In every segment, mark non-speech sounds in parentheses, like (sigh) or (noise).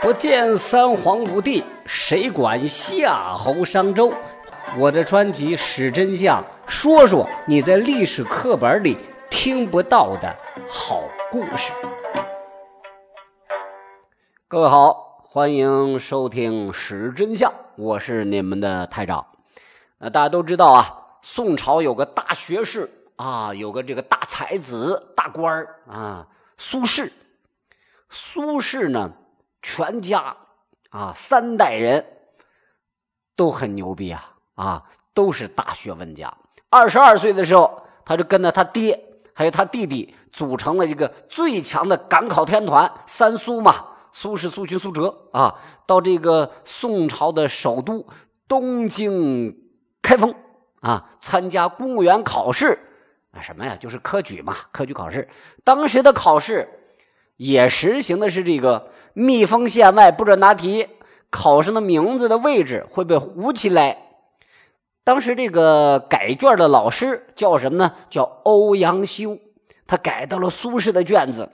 不见三皇五帝，谁管夏侯商周？我的专辑《史真相》，说说你在历史课本里听不到的好故事。各位好，欢迎收听《史真相》，我是你们的台长。呃，大家都知道啊，宋朝有个大学士啊，有个这个大才子、大官啊，苏轼。苏轼呢？全家啊，三代人都很牛逼啊啊，都是大学问家。二十二岁的时候，他就跟着他爹还有他弟弟组成了一个最强的赶考天团——三苏嘛，苏轼、苏洵、苏辙啊，到这个宋朝的首都东京开封啊，参加公务员考试啊，什么呀？就是科举嘛，科举考试。当时的考试。也实行的是这个密封线外不准答题，考生的名字的位置会被糊起来。当时这个改卷的老师叫什么呢？叫欧阳修。他改到了苏轼的卷子，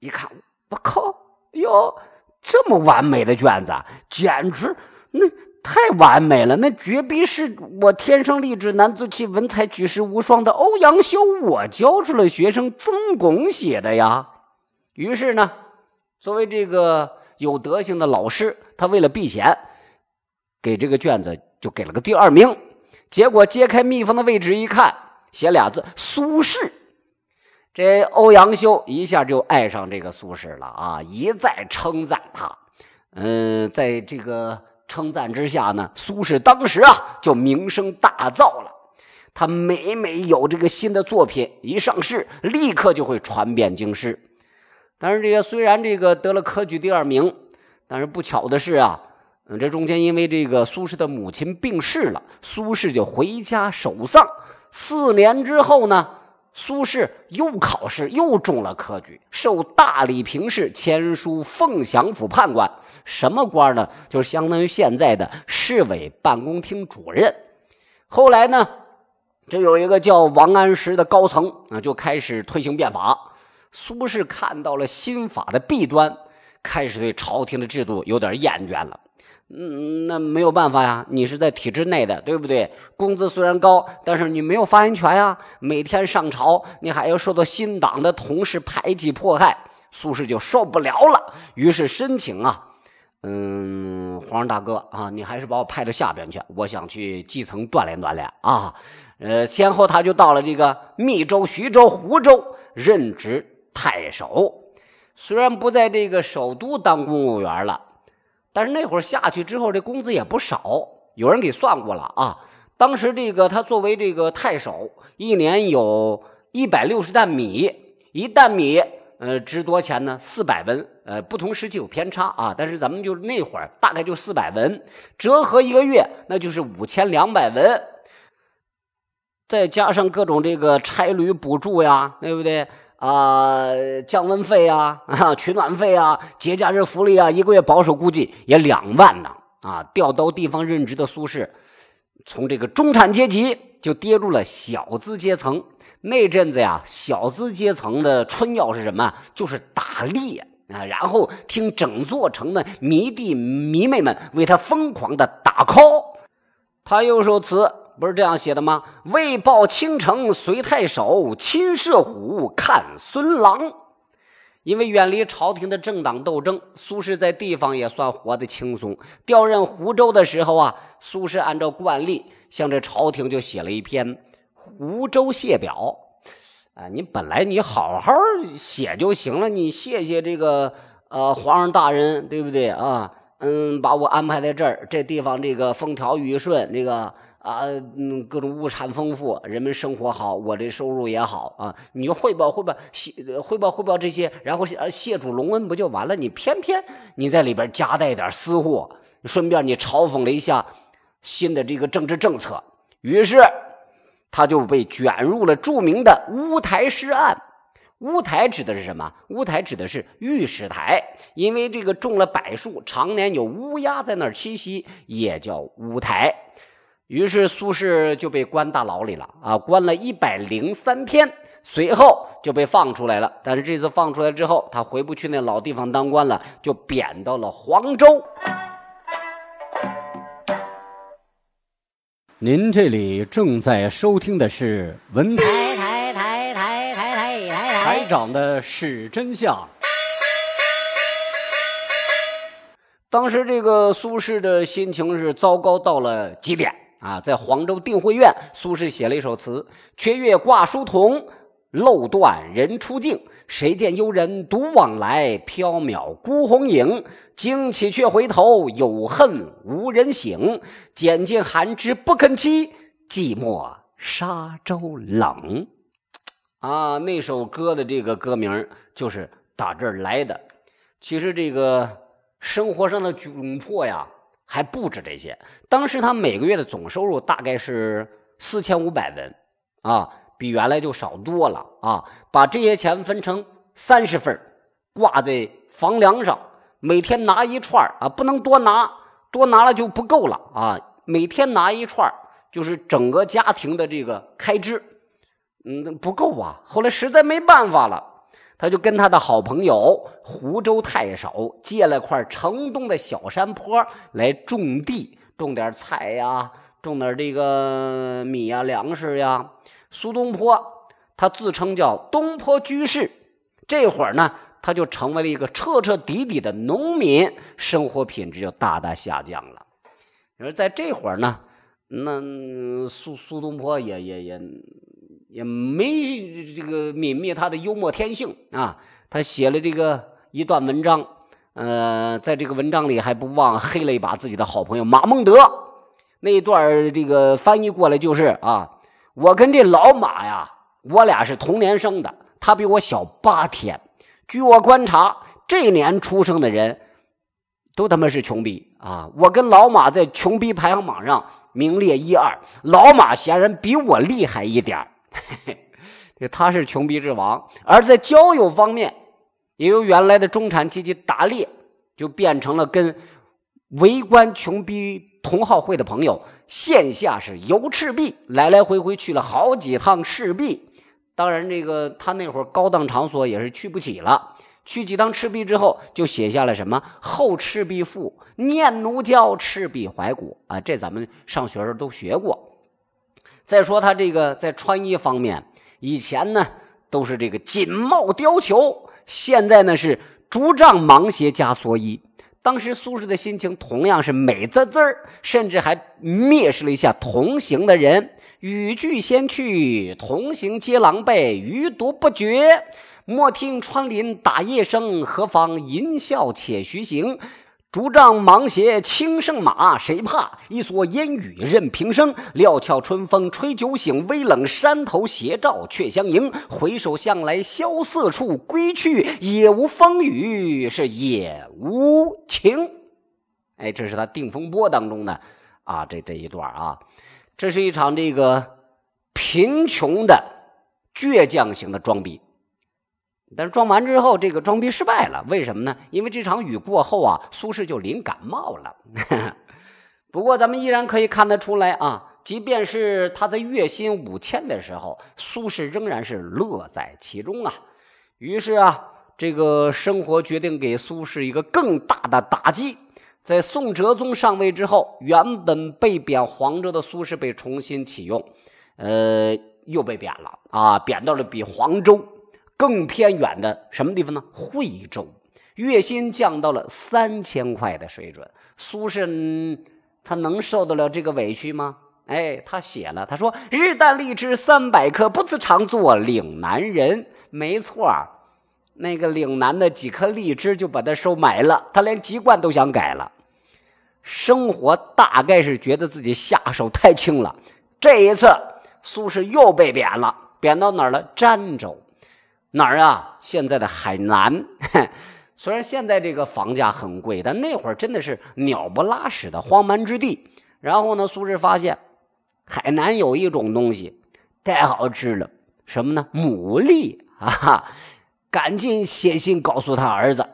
一看，我靠，哟，这么完美的卷子，简直那太完美了，那绝逼是我天生丽质难自弃，文采举世无双的欧阳修，我教出了学生曾巩写的呀。于是呢，作为这个有德行的老师，他为了避嫌，给这个卷子就给了个第二名。结果揭开密封的位置一看，写俩字“苏轼”。这欧阳修一下就爱上这个苏轼了啊，一再称赞他。嗯，在这个称赞之下呢，苏轼当时啊就名声大噪了。他每每有这个新的作品一上市，立刻就会传遍京师。但是这个虽然这个得了科举第二名，但是不巧的是啊，嗯，这中间因为这个苏轼的母亲病逝了，苏轼就回家守丧。四年之后呢，苏轼又考试，又中了科举，受大理平氏签书凤翔府判官。什么官呢？就是相当于现在的市委办公厅主任。后来呢，这有一个叫王安石的高层啊，就开始推行变法。苏轼看到了新法的弊端，开始对朝廷的制度有点厌倦了。嗯，那没有办法呀，你是在体制内的，对不对？工资虽然高，但是你没有发言权呀。每天上朝，你还要受到新党的同事排挤迫害，苏轼就受不了了。于是申请啊，嗯，皇上大哥啊，你还是把我派到下边去，我想去基层锻炼锻炼啊。呃，先后他就到了这个密州、徐州、湖州任职。太守虽然不在这个首都当公务员了，但是那会儿下去之后，这工资也不少。有人给算过了啊，当时这个他作为这个太守，一年有一百六十担米，一担米呃值多钱呢？四百文。呃，不同时期有偏差啊，但是咱们就是那会儿大概就四百文，折合一个月那就是五千两百文，再加上各种这个差旅补助呀，对不对？啊，降温费啊，啊，取暖费啊，节假日福利啊，一个月保守估计也两万呢。啊，调到地方任职的苏轼，从这个中产阶级就跌入了小资阶层。那阵子呀，小资阶层的春药是什么？就是打猎啊，然后听整座城的迷弟迷妹们为他疯狂的打 call。他又说词。不是这样写的吗？为报倾城随太守，亲射虎看孙郎。因为远离朝廷的政党斗争，苏轼在地方也算活得轻松。调任湖州的时候啊，苏轼按照惯例向这朝廷就写了一篇《湖州谢表》。啊，你本来你好好写就行了，你谢谢这个呃皇上大人，对不对啊？嗯，把我安排在这儿，这地方这个风调雨顺，这个。啊，嗯，各种物产丰富，人们生活好，我的收入也好啊。你就汇报汇报，谢汇报汇报这些，然后谢谢主隆恩不就完了？你偏偏你在里边夹带点私货，顺便你嘲讽了一下新的这个政治政策，于是他就被卷入了著名的乌台诗案。乌台指的是什么？乌台指的是御史台，因为这个种了柏树，常年有乌鸦在那儿栖息，也叫乌台。于是苏轼就被关大牢里了啊，关了一百零三天，随后就被放出来了。但是这次放出来之后，他回不去那老地方当官了，就贬到了黄州。您这里正在收听的是文台台台台台台台台长的是真相。当时这个苏轼的心情是糟糕到了极点。啊，在黄州定慧院，苏轼写了一首词：“缺月挂书童，漏断人初静。谁见幽人独往来，缥缈孤鸿影。惊起却回头，有恨无人省。拣尽寒枝不肯栖，寂寞沙洲冷。”啊，那首歌的这个歌名就是打这儿来的。其实这个生活上的窘迫呀。还不止这些，当时他每个月的总收入大概是四千五百文，啊，比原来就少多了啊。把这些钱分成三十份，挂在房梁上，每天拿一串啊，不能多拿，多拿了就不够了啊。每天拿一串就是整个家庭的这个开支，嗯，不够啊。后来实在没办法了。他就跟他的好朋友湖州太守借了块城东的小山坡来种地，种点菜呀，种点这个米呀、粮食呀。苏东坡他自称叫东坡居士，这会儿呢，他就成为了一个彻彻底底的农民，生活品质就大大下降了。而在这会儿呢，那苏苏东坡也也也。也没这个泯灭他的幽默天性啊！他写了这个一段文章，呃，在这个文章里还不忘黑了一把自己的好朋友马孟德。那一段这个翻译过来就是啊，我跟这老马呀，我俩是同年生的，他比我小八天。据我观察，这年出生的人都他妈是穷逼啊！我跟老马在穷逼排行榜上名列一二，老马显然比我厉害一点这 (laughs) 他是穷逼之王，而在交友方面，也由原来的中产阶级打猎，就变成了跟围观穷逼同好会的朋友线下是游赤壁，来来回回去了好几趟赤壁。当然，这个他那会儿高档场所也是去不起了，去几趟赤壁之后，就写下了什么《后赤壁赋》《念奴娇·赤壁怀古》啊，这咱们上学时候都学过。再说他这个在穿衣方面，以前呢都是这个锦帽貂裘，现在呢是竹杖芒鞋加蓑衣。当时苏轼的心情同样是美滋滋，甚至还蔑视了一下同行的人。语句先去，同行皆狼狈，余独不绝。莫听穿林打叶声，何妨吟啸且徐行。竹杖芒鞋轻胜马，谁怕？一蓑烟雨任平生。料峭春风吹酒醒，微冷山头斜照却相迎。回首向来萧瑟处，归去也无风雨，是也无晴。哎，这是他《定风波》当中的啊，这这一段啊，这是一场这个贫穷的倔强型的装逼。但是装完之后，这个装逼失败了，为什么呢？因为这场雨过后啊，苏轼就淋感冒了。(laughs) 不过咱们依然可以看得出来啊，即便是他在月薪五千的时候，苏轼仍然是乐在其中啊。于是啊，这个生活决定给苏轼一个更大的打击。在宋哲宗上位之后，原本被贬黄州的苏轼被重新启用，呃，又被贬了啊，贬到了比黄州。更偏远的什么地方呢？惠州，月薪降到了三千块的水准。苏轼他能受得了这个委屈吗？哎，他写了，他说：“日啖荔枝三百颗，不辞常作岭南人。”没错那个岭南的几颗荔枝就把他收买了，他连籍贯都想改了。生活大概是觉得自己下手太轻了。这一次，苏轼又被贬了，贬到哪儿了？儋州。哪儿啊？现在的海南，(laughs) 虽然现在这个房价很贵，但那会儿真的是鸟不拉屎的荒蛮之地。然后呢，苏轼发现海南有一种东西太好吃了，什么呢？牡蛎 (laughs) 啊！赶紧写信告诉他儿子：“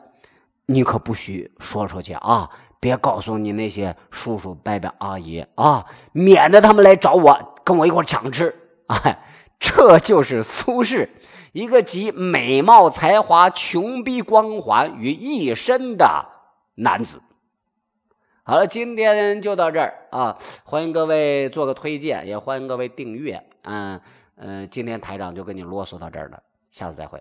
你可不许说出去啊，别告诉你那些叔叔伯伯阿姨啊，免得他们来找我，跟我一块抢吃。哎，(laughs) 这就是苏轼，一个集美貌才华、穷逼光环于一身的男子。好了，今天就到这儿啊！欢迎各位做个推荐，也欢迎各位订阅。嗯嗯，今天台长就跟你啰嗦到这儿了，下次再会。